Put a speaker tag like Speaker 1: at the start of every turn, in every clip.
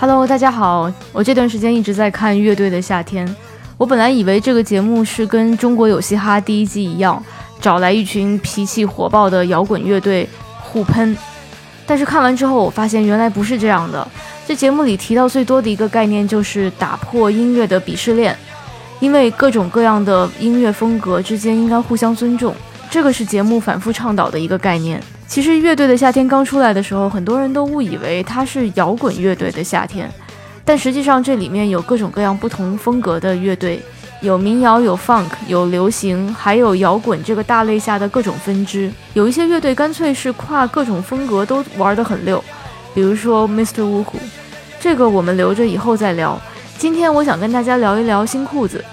Speaker 1: Hello，大家好。我这段时间一直在看《乐队的夏天》，我本来以为这个节目是跟《中国有嘻哈》第一季一样，找来一群脾气火爆的摇滚乐队互喷，但是看完之后，我发现原来不是这样的。这节目里提到最多的一个概念就是打破音乐的鄙视链，因为各种各样的音乐风格之间应该互相尊重，这个是节目反复倡导的一个概念。其实乐队的夏天刚出来的时候，很多人都误以为它是摇滚乐队的夏天，但实际上这里面有各种各样不同风格的乐队，有民谣，有 funk，有流行，还有摇滚这个大类下的各种分支。有一些乐队干脆是跨各种风格都玩得很溜，比如说 Mr. Wu Hu，这个我们留着以后再聊。今天我想跟大家聊一聊新裤子，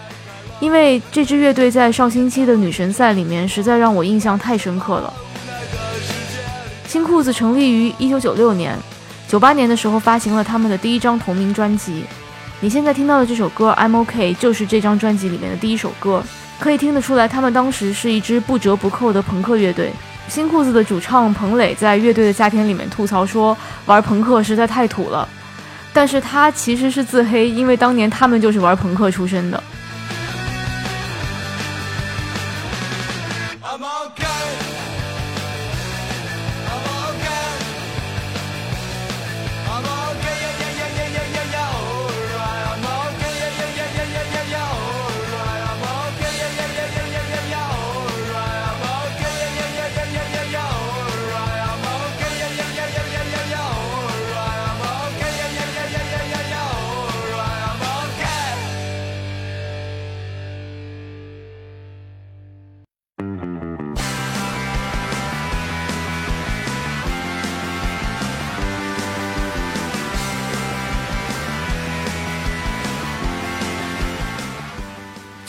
Speaker 1: 因为这支乐队在上星期的女神赛里面实在让我印象太深刻了。新裤子成立于一九九六年，九八年的时候发行了他们的第一张同名专辑。你现在听到的这首歌《I'm OK》就是这张专辑里面的第一首歌，可以听得出来，他们当时是一支不折不扣的朋克乐队。新裤子的主唱彭磊在《乐队的夏天》里面吐槽说，玩朋克实在太土了，但是他其实是自黑，因为当年他们就是玩朋克出身的。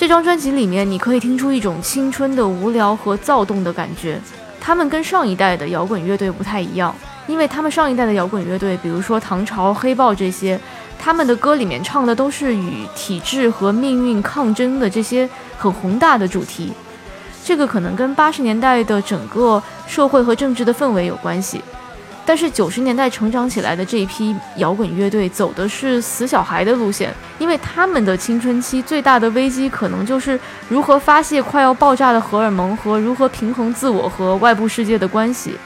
Speaker 1: 这张专辑里面，你可以听出一种青春的无聊和躁动的感觉。他们跟上一代的摇滚乐队不太一样，因为他们上一代的摇滚乐队，比如说唐朝、黑豹这些，他们的歌里面唱的都是与体制和命运抗争的这些很宏大的主题。这个可能跟八十年代的整个社会和政治的氛围有关系。但是九十年代成长起来的这一批摇滚乐队走的是死小孩的路线，因为他们的青春期最大的危机可能就是如何发泄快要爆炸的荷尔蒙和如何平衡自我和外部世界的关系。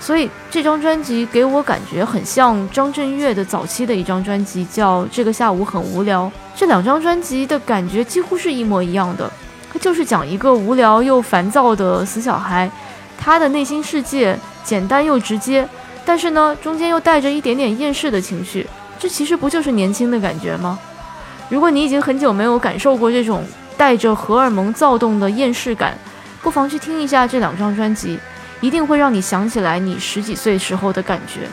Speaker 1: 所以这张专辑给我感觉很像张震岳的早期的一张专辑，叫《这个下午很无聊》。这两张专辑的感觉几乎是一模一样的，它就是讲一个无聊又烦躁的死小孩，他的内心世界简单又直接。但是呢，中间又带着一点点厌世的情绪，这其实不就是年轻的感觉吗？如果你已经很久没有感受过这种带着荷尔蒙躁动的厌世感，不妨去听一下这两张专辑，一定会让你想起来你十几岁时候的感觉。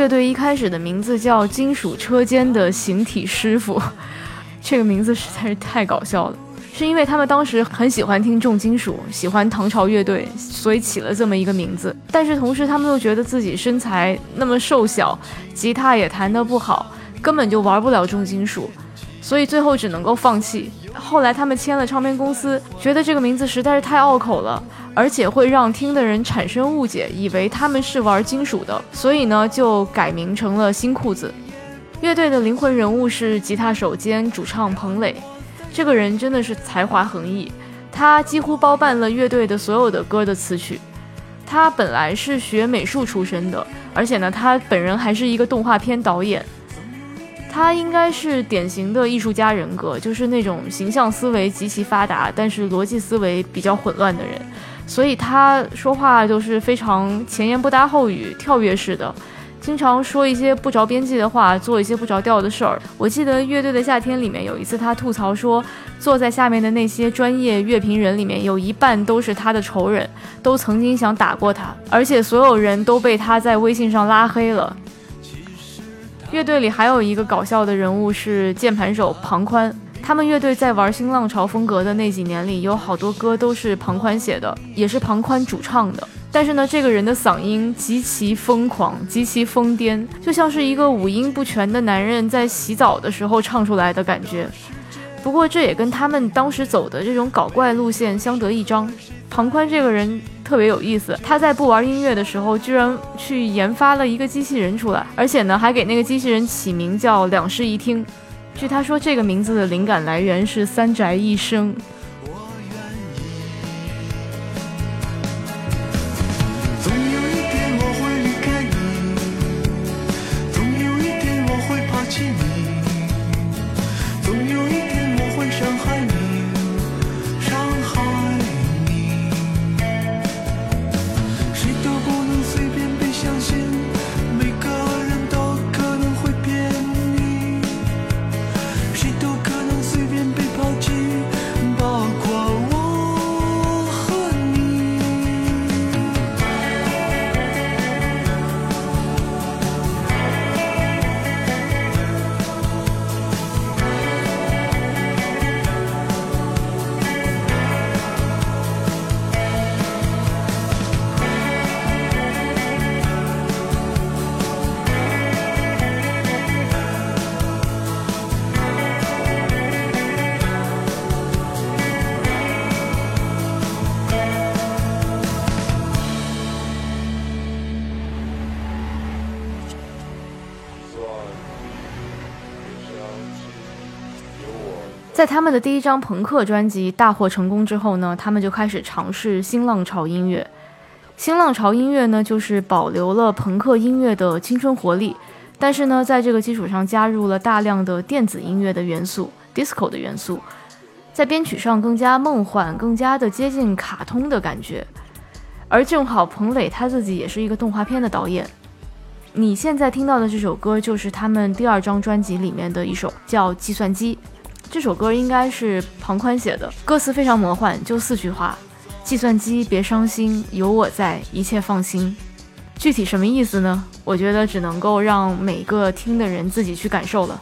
Speaker 1: 乐队一开始的名字叫“金属车间的形体师傅”，这个名字实在是太搞笑了。是因为他们当时很喜欢听重金属，喜欢唐朝乐队，所以起了这么一个名字。但是同时，他们又觉得自己身材那么瘦小，吉他也弹得不好，根本就玩不了重金属。所以最后只能够放弃。后来他们签了唱片公司，觉得这个名字实在是太拗口了，而且会让听的人产生误解，以为他们是玩金属的，所以呢就改名成了新裤子。乐队的灵魂人物是吉他手兼主唱彭磊，这个人真的是才华横溢，他几乎包办了乐队的所有的歌的词曲。他本来是学美术出身的，而且呢，他本人还是一个动画片导演。他应该是典型的艺术家人格，就是那种形象思维极其发达，但是逻辑思维比较混乱的人。所以他说话就是非常前言不搭后语、跳跃式的。经常说一些不着边际的话，做一些不着调的事儿。我记得《乐队的夏天》里面有一次，他吐槽说，坐在下面的那些专业乐评人里面，有一半都是他的仇人，都曾经想打过他，而且所有人都被他在微信上拉黑了。乐队里还有一个搞笑的人物是键盘手庞宽，他们乐队在玩新浪潮风格的那几年里，有好多歌都是庞宽写的，也是庞宽主唱的。但是呢，这个人的嗓音极其疯狂，极其疯癫，就像是一个五音不全的男人在洗澡的时候唱出来的感觉。不过这也跟他们当时走的这种搞怪路线相得益彰。庞宽这个人特别有意思，他在不玩音乐的时候，居然去研发了一个机器人出来，而且呢，还给那个机器人起名叫两室一厅。据他说，这个名字的灵感来源是三宅一生。在他们的第一张朋克专辑大获成功之后呢，他们就开始尝试新浪潮音乐。新浪潮音乐呢，就是保留了朋克音乐的青春活力，但是呢，在这个基础上加入了大量的电子音乐的元素、disco 的元素，在编曲上更加梦幻，更加的接近卡通的感觉。而正好彭磊他自己也是一个动画片的导演。你现在听到的这首歌就是他们第二张专辑里面的一首，叫《计算机》。这首歌应该是庞宽写的，歌词非常魔幻，就四句话：计算机别伤心，有我在，一切放心。具体什么意思呢？我觉得只能够让每个听的人自己去感受了。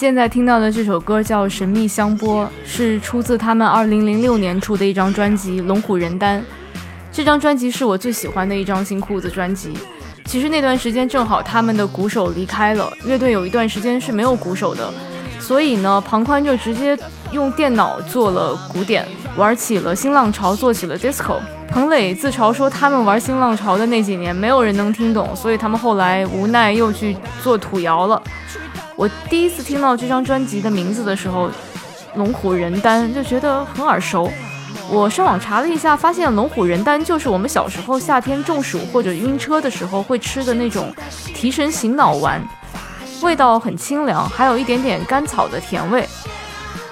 Speaker 1: 现在听到的这首歌叫《神秘香波》，是出自他们2006年出的一张专辑《龙虎人丹》。这张专辑是我最喜欢的一张新裤子专辑。其实那段时间正好他们的鼓手离开了，乐队有一段时间是没有鼓手的，所以呢，庞宽就直接用电脑做了鼓点，玩起了新浪潮，做起了 disco。彭磊自嘲说，他们玩新浪潮的那几年，没有人能听懂，所以他们后来无奈又去做土窑了。我第一次听到这张专辑的名字的时候，龙虎人丹就觉得很耳熟。我上网查了一下，发现龙虎人丹就是我们小时候夏天中暑或者晕车的时候会吃的那种提神醒脑丸，味道很清凉，还有一点点甘草的甜味。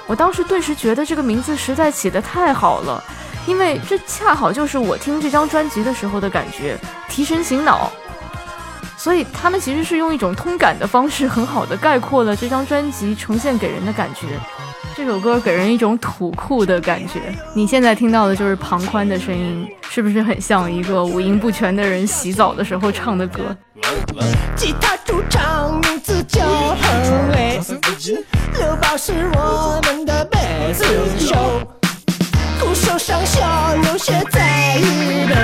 Speaker 1: 我当时顿时觉得这个名字实在起得太好了。因为这恰好就是我听这张专辑的时候的感觉，提神醒脑。所以他们其实是用一种通感的方式，很好的概括了这张专辑呈现给人的感觉。这首歌给人一种土酷的感觉。你现在听到的就是庞宽的声音，是不是很像一个五音不全的人洗澡的时候唱的歌？吉他主唱名字叫彭磊，刘宝是我们的贝斯手。鼓手上下流血在预备，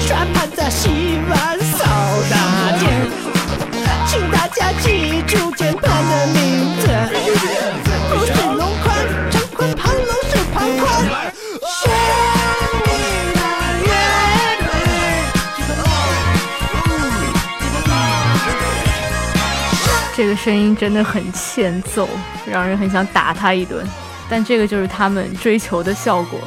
Speaker 1: 刷盘子洗碗记住键盘的名字，不是龙宽，张宽，庞龙是庞宽。这个声音真的很欠揍，让人很想打他一顿。但这个就是他们追求的效果。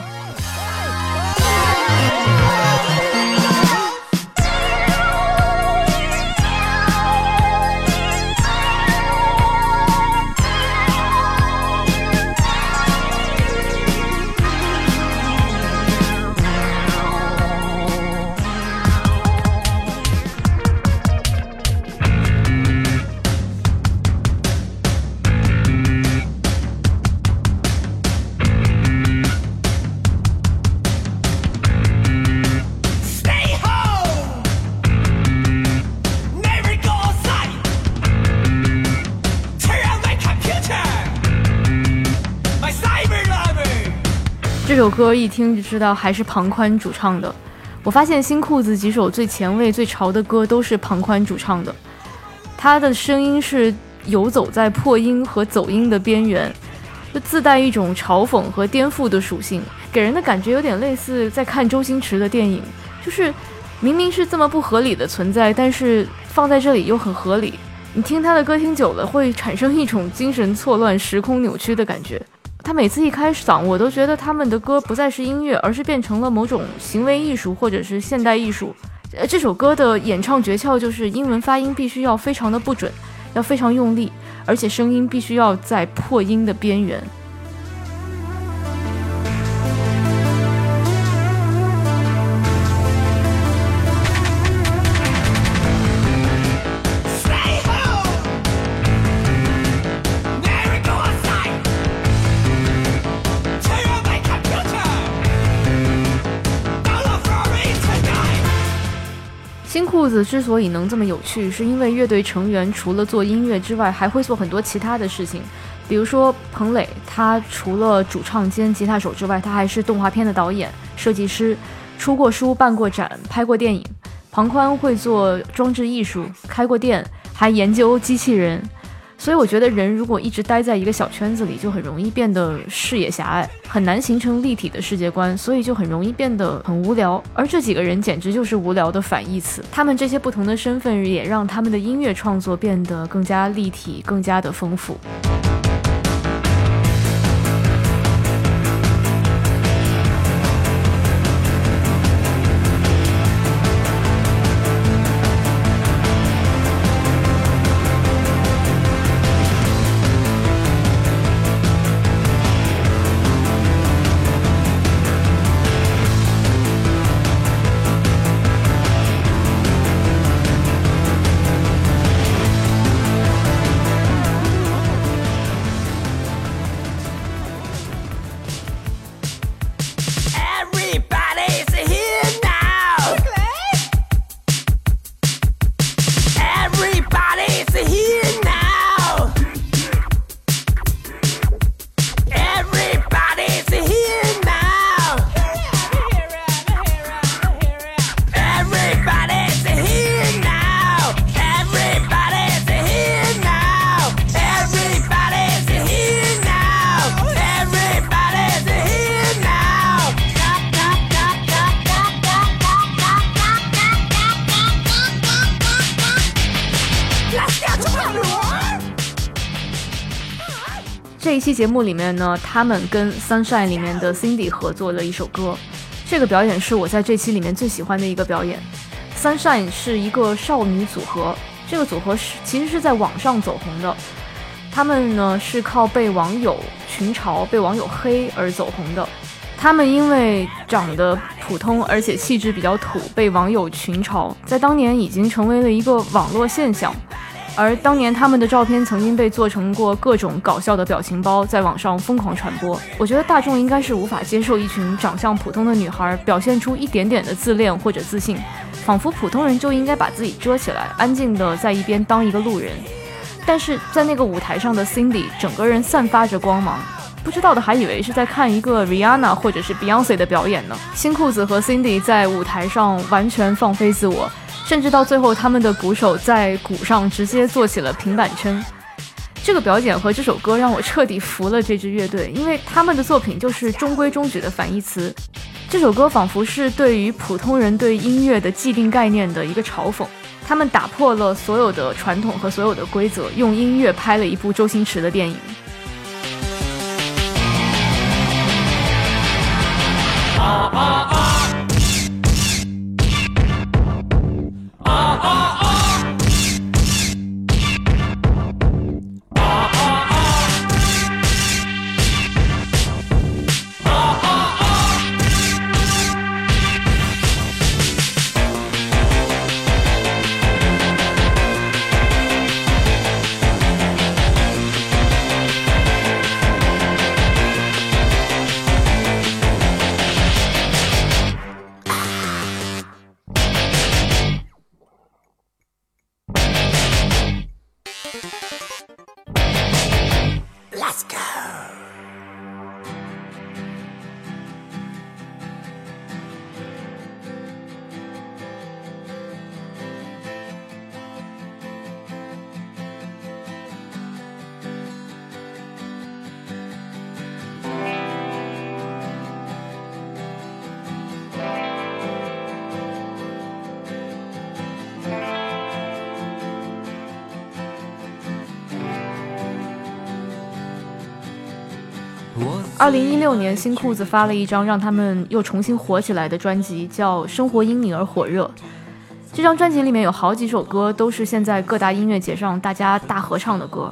Speaker 1: 首歌一听就知道还是庞宽主唱的。我发现新裤子几首最前卫、最潮的歌都是庞宽主唱的。他的声音是游走在破音和走音的边缘，就自带一种嘲讽和颠覆的属性，给人的感觉有点类似在看周星驰的电影，就是明明是这么不合理的存在，但是放在这里又很合理。你听他的歌听久了，会产生一种精神错乱、时空扭曲的感觉。他每次一开嗓，我都觉得他们的歌不再是音乐，而是变成了某种行为艺术或者是现代艺术。呃，这首歌的演唱诀窍就是英文发音必须要非常的不准，要非常用力，而且声音必须要在破音的边缘。裤子之所以能这么有趣，是因为乐队成员除了做音乐之外，还会做很多其他的事情。比如说彭磊，他除了主唱兼吉他手之外，他还是动画片的导演、设计师，出过书、办过展、拍过电影。庞宽会做装置艺术，开过店，还研究机器人。所以我觉得人如果一直待在一个小圈子里，就很容易变得视野狭隘，很难形成立体的世界观，所以就很容易变得很无聊。而这几个人简直就是无聊的反义词。他们这些不同的身份，也让他们的音乐创作变得更加立体，更加的丰富。节目里面呢，他们跟 Sunshine 里面的 Cindy 合作了一首歌。这个表演是我在这期里面最喜欢的一个表演。Sunshine 是一个少女组合，这个组合是其实是在网上走红的。他们呢是靠被网友群嘲、被网友黑而走红的。他们因为长得普通，而且气质比较土，被网友群嘲，在当年已经成为了一个网络现象。而当年他们的照片曾经被做成过各种搞笑的表情包，在网上疯狂传播。我觉得大众应该是无法接受一群长相普通的女孩表现出一点点的自恋或者自信，仿佛普通人就应该把自己遮起来，安静的在一边当一个路人。但是在那个舞台上的 Cindy，整个人散发着光芒，不知道的还以为是在看一个 Rihanna 或者是 Beyonce 的表演呢。新裤子和 Cindy 在舞台上完全放飞自我。甚至到最后，他们的鼓手在鼓上直接做起了平板撑。这个表演和这首歌让我彻底服了这支乐队，因为他们的作品就是中规中矩的反义词。这首歌仿佛是对于普通人对音乐的既定概念的一个嘲讽。他们打破了所有的传统和所有的规则，用音乐拍了一部周星驰的电影。啊啊啊！二零一六年，新裤子发了一张让他们又重新火起来的专辑，叫《生活因你而火热》。这张专辑里面有好几首歌都是现在各大音乐节上大家大合唱的歌，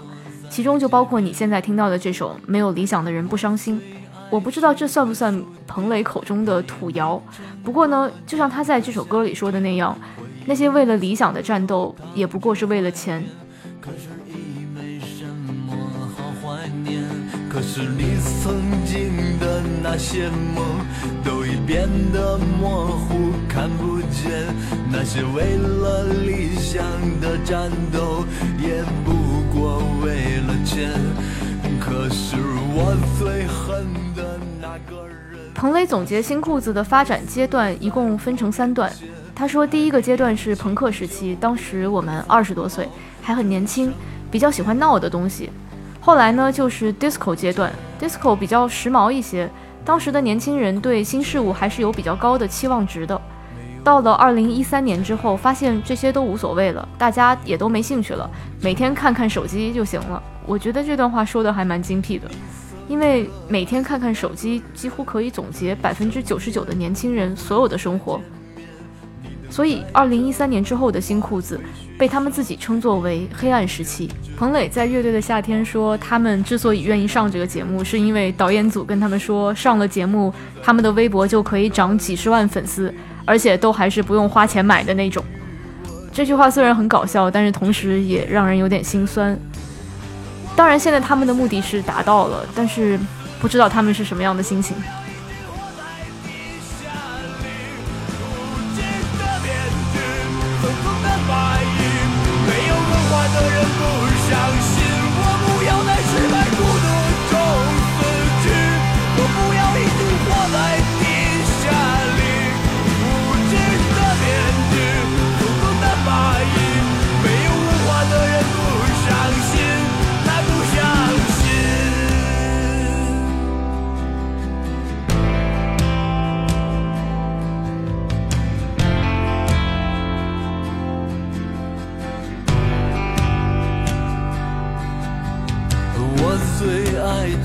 Speaker 1: 其中就包括你现在听到的这首《没有理想的人不伤心》。我不知道这算不算彭磊口中的土谣，不过呢，就像他在这首歌里说的那样，那些为了理想的战斗，也不过是为了钱。可是你曾那些梦都已变得模糊，看不见那些为了理想的战斗，也不过为了钱。可是我最恨的那个人。彭磊总结新裤子的发展阶段一共分成三段。他说，第一个阶段是朋克时期，当时我们二十多岁，还很年轻，比较喜欢闹的东西。后来呢，就是 disco 阶段，disco 比较时髦一些，当时的年轻人对新事物还是有比较高的期望值的。到了二零一三年之后，发现这些都无所谓了，大家也都没兴趣了，每天看看手机就行了。我觉得这段话说的还蛮精辟的，因为每天看看手机，几乎可以总结百分之九十九的年轻人所有的生活。所以，二零一三年之后的新裤子被他们自己称作为黑暗时期。彭磊在《乐队的夏天》说，他们之所以愿意上这个节目，是因为导演组跟他们说，上了节目，他们的微博就可以涨几十万粉丝，而且都还是不用花钱买的那种。这句话虽然很搞笑，但是同时也让人有点心酸。当然，现在他们的目的是达到了，但是不知道他们是什么样的心情。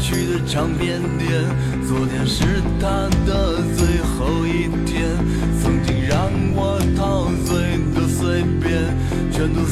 Speaker 2: 去的唱片店。昨天是他的最后一天，曾经让我陶醉的碎片，全都